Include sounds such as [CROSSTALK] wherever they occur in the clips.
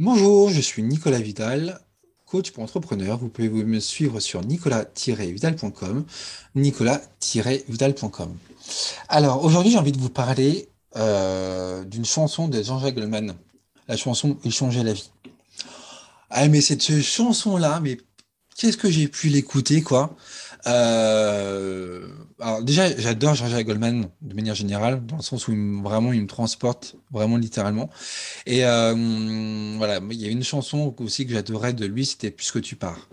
Bonjour, je suis Nicolas Vidal, coach pour entrepreneurs. Vous pouvez me suivre sur nicolas-vidal.com, nicolas-vidal.com. Alors, aujourd'hui, j'ai envie de vous parler euh, d'une chanson de Jean-Jacques Goldman, la chanson Il changeait la vie. Ah, mais cette chanson-là, mais qu'est-ce que j'ai pu l'écouter, quoi? Euh, alors déjà, j'adore Jean-Jacques Goldman de manière générale, dans le sens où il vraiment il me transporte vraiment littéralement. Et euh, voilà, il y a une chanson aussi que j'adorais de lui, c'était Puisque tu pars.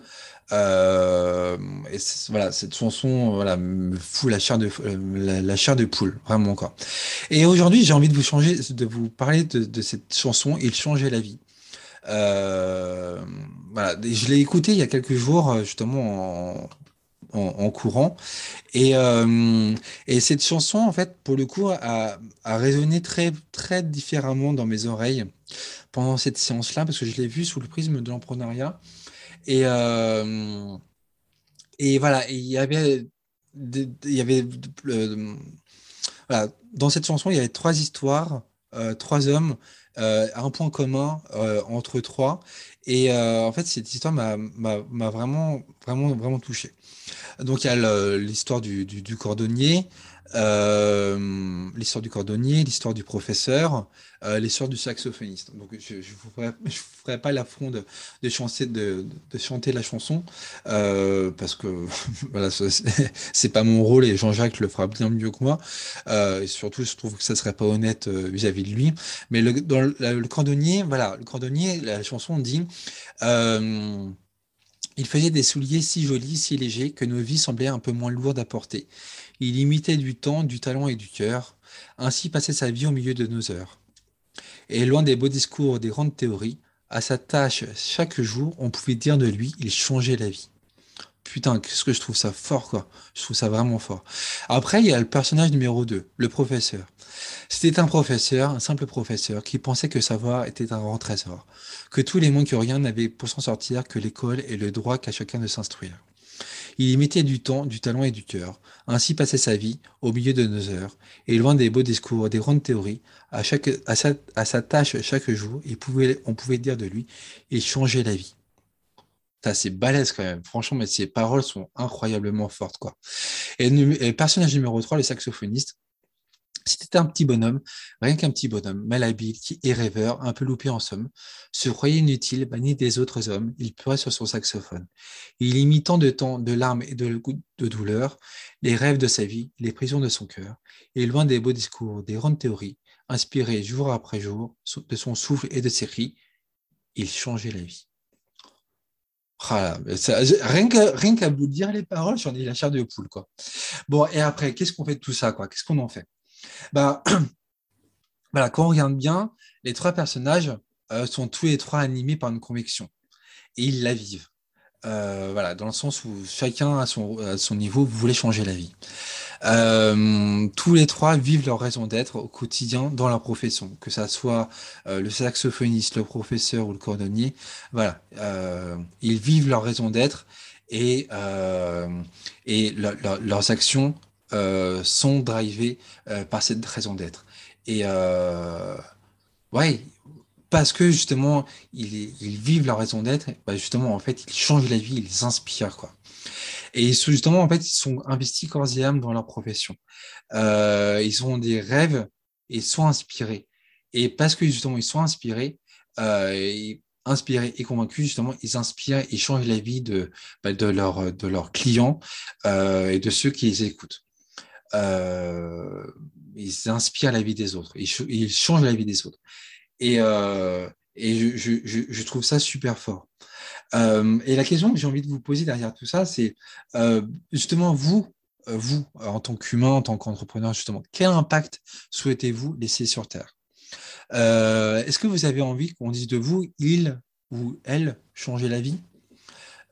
Euh, et voilà, cette chanson voilà, me fout la chair de la, chair de poule, vraiment quoi. Et aujourd'hui, j'ai envie de vous changer, de vous parler de, de cette chanson. Il changeait la vie. Euh, voilà, je l'ai écouté il y a quelques jours justement en, en, courant. Et, euh, et, cette chanson, en fait, pour le coup, a, a, résonné très, très différemment dans mes oreilles pendant cette séance-là, parce que je l'ai vue sous le prisme de l'entrepreneuriat. Et, euh, et voilà, il y avait, y avait euh, voilà, dans cette chanson, il y avait trois histoires, trois hommes, un point commun entre trois. Et en fait, cette histoire m'a vraiment, vraiment, vraiment touché. Donc il y a l'histoire du, cordonnier, euh, l'histoire du cordonnier, l'histoire du professeur, euh, l'histoire du saxophoniste. Donc je ne vous ferai, pas l'affront de, de, chanter, de, chanter la chanson euh, parce que [LAUGHS] voilà, c'est pas mon rôle et Jean-Jacques le fera bien mieux que moi. et surtout, je trouve que ça serait pas honnête vis-à-vis de lui. Mais le, dans le, cordonnier, voilà, le cordonnier, la chanson dit. Il faisait des souliers si jolis, si légers, que nos vies semblaient un peu moins lourdes à porter. Il imitait du temps, du talent et du cœur. Ainsi passait sa vie au milieu de nos heures. Et loin des beaux discours, des grandes théories, à sa tâche chaque jour, on pouvait dire de lui, il changeait la vie. Putain, qu'est-ce que je trouve ça fort, quoi. Je trouve ça vraiment fort. Après, il y a le personnage numéro 2, le professeur. C'était un professeur, un simple professeur, qui pensait que savoir était un grand trésor, que tous les qui rien n'avaient pour s'en sortir que l'école et le droit qu'à chacun de s'instruire. Il y mettait du temps, du talent et du cœur. Ainsi passait sa vie, au milieu de nos heures, et loin des beaux discours, des grandes théories, à, chaque, sa, à sa tâche chaque jour, il pouvait, on pouvait dire de lui, il changeait la vie. C'est balèze quand même. Franchement, mais ses paroles sont incroyablement fortes, quoi. Et, personnage numéro 3, le saxophoniste, c'était un petit bonhomme, rien qu'un petit bonhomme, malhabile et rêveur, un peu loupé en somme, se croyait inutile, banni des autres hommes, il pleurait sur son saxophone. Il imitant de temps, de larmes et de, de douleur, les rêves de sa vie, les prisons de son cœur, et loin des beaux discours, des grandes théories, inspiré jour après jour de son souffle et de ses cris, il changeait la vie. Ah, rien qu'à vous dire les paroles, j'en ai la chair de poule. Quoi. Bon, et après, qu'est-ce qu'on fait de tout ça quoi? Qu'est-ce qu'on en fait? Bah, [CLEARS THROAT] voilà, Quand on regarde bien, les trois personnages euh, sont tous les trois animés par une conviction. Et ils la vivent. Euh, voilà, dans le sens où chacun à son, à son niveau voulait changer la vie. Euh, tous les trois vivent leur raison d'être au quotidien dans leur profession, que ça soit euh, le saxophoniste, le professeur ou le cordonnier. Voilà, euh, ils vivent leur raison d'être et, et leurs actions sont drivées par cette raison d'être. Et ouais, parce que justement, ils, ils vivent leur raison d'être, bah justement, en fait, ils changent la vie, ils inspirent, quoi. Et justement, en fait, ils sont investis corps et âme dans leur profession. Euh, ils ont des rêves et sont inspirés. Et parce que justement, ils sont inspirés, euh, inspirés et convaincus, justement, ils inspirent et changent la vie de, bah, de, leur, de leurs clients euh, et de ceux qui les écoutent. Euh, ils inspirent la vie des autres, ils, changent la vie des autres. Et, euh, et je, je, je, trouve ça super fort. Euh, et la question que j'ai envie de vous poser derrière tout ça, c'est euh, justement vous, euh, vous, en tant qu'humain, en tant qu'entrepreneur, justement, quel impact souhaitez-vous laisser sur Terre? Est-ce que vous avez envie qu'on dise de vous, il ou elle changer la vie?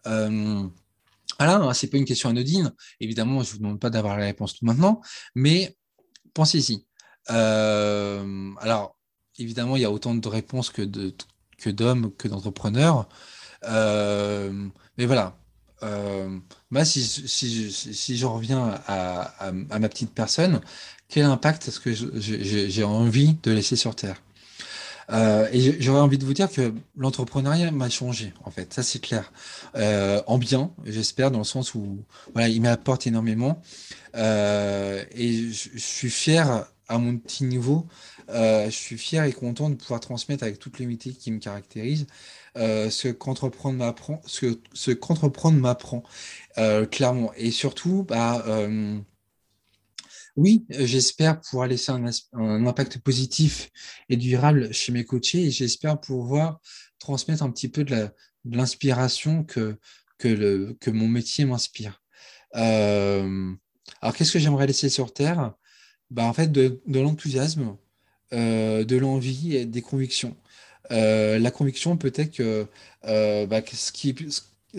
Voilà, hein, c'est pas une question anodine. Évidemment, je vous demande pas d'avoir la réponse tout maintenant, mais pensez-y. alors, évidemment, il y a autant de réponses que d'hommes que d'entrepreneurs. Euh, mais voilà. Euh, moi, si, je reviens à, ma petite personne, quel impact est-ce que j'ai envie de laisser sur Terre? Euh, et j'aurais envie de vous dire que l'entrepreneuriat m'a changé, en fait, ça c'est clair. En bien, j'espère, dans le sens où voilà, il m'apporte énormément. Et je, suis fier à mon petit niveau, je suis fier et content de pouvoir transmettre avec toutes les métiers qui me caractérisent ce qu'entreprendre m'apprend, ce, ce m'apprend, clairement. Et surtout, bah, oui, euh, j'espère pouvoir laisser un, impact positif et durable chez mes coachés et j'espère pouvoir transmettre un petit peu de l'inspiration que, que, mon métier m'inspire. Euh, alors, qu'est-ce que j'aimerais laisser sur Terre? Bah, En fait, de, l'enthousiasme, euh, de l'envie et des convictions. la conviction peut-être que bah, ce, qui,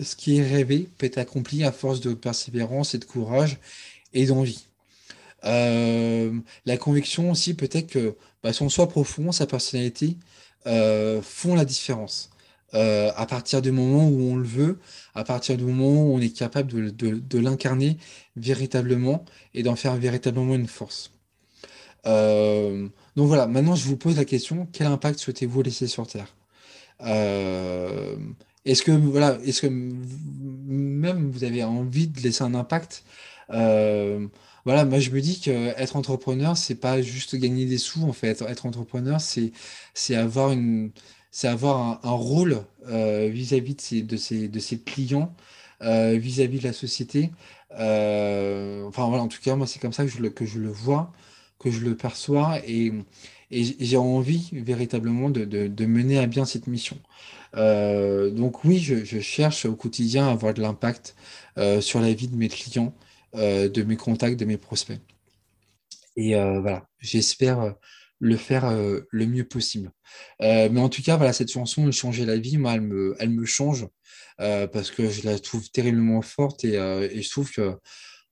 ce qui est rêvé peut être accompli à force de persévérance et de courage et d'envie. Euh, la conviction aussi, peut-être que bah, son soi profond, sa personnalité, euh, font la différence. Euh, à partir du moment où on le veut, à partir du moment où on est capable de, l'incarner véritablement et d'en faire véritablement une force. Donc voilà, maintenant je vous pose la question, quel impact souhaitez-vous laisser sur Terre? Est-ce que voilà, est-ce que même vous avez envie de laisser un impact? Voilà, moi je me dis qu'être entrepreneur, c'est pas juste gagner des sous en fait. Être entrepreneur, c'est avoir une avoir un, rôle euh, vis-à-vis de ses, de clients, euh, vis-à-vis de la société. Euh, enfin voilà, en tout cas, moi c'est comme ça que je le, que je le vois, que je le perçois et, et j'ai envie véritablement de, mener à bien cette mission. donc oui, je, cherche au quotidien à avoir de l'impact sur la vie de mes clients. Euh, de mes contacts, de mes prospects. Et euh, voilà, j'espère euh, le faire le mieux possible. mais en tout cas, voilà, cette chanson me changeait la vie. Moi, elle me, elle me change parce que je la trouve terriblement forte et, je trouve que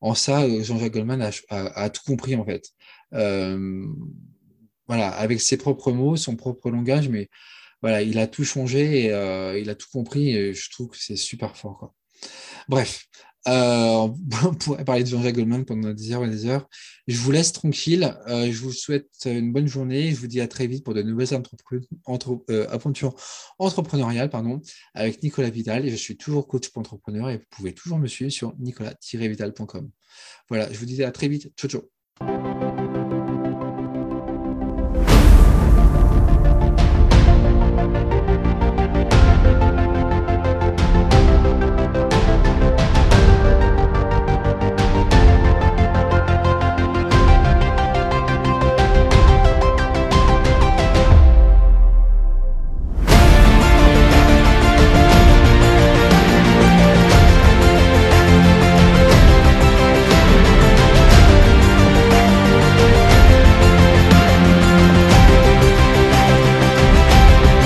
en ça, Jean-Jacques Goldman a, tout compris en fait. voilà, avec ses propres mots, son propre langage, mais voilà, il a tout changé et il a tout compris et je trouve que c'est super fort. Quoi. Bref, euh, [LAUGHS] on pourrait parler de Jean-Jacques Goldman pendant des heures et des heures. Je vous laisse tranquille. Euh, je vous souhaite une bonne journée. Je vous dis à très vite pour de nouvelles euh, aventures entrepreneuriales pardon, avec Nicolas Vidal. Et je suis toujours coach pour entrepreneurs et vous pouvez toujours me suivre sur nicolas-vidal.com. Voilà, je vous dis à très vite. Ciao, ciao.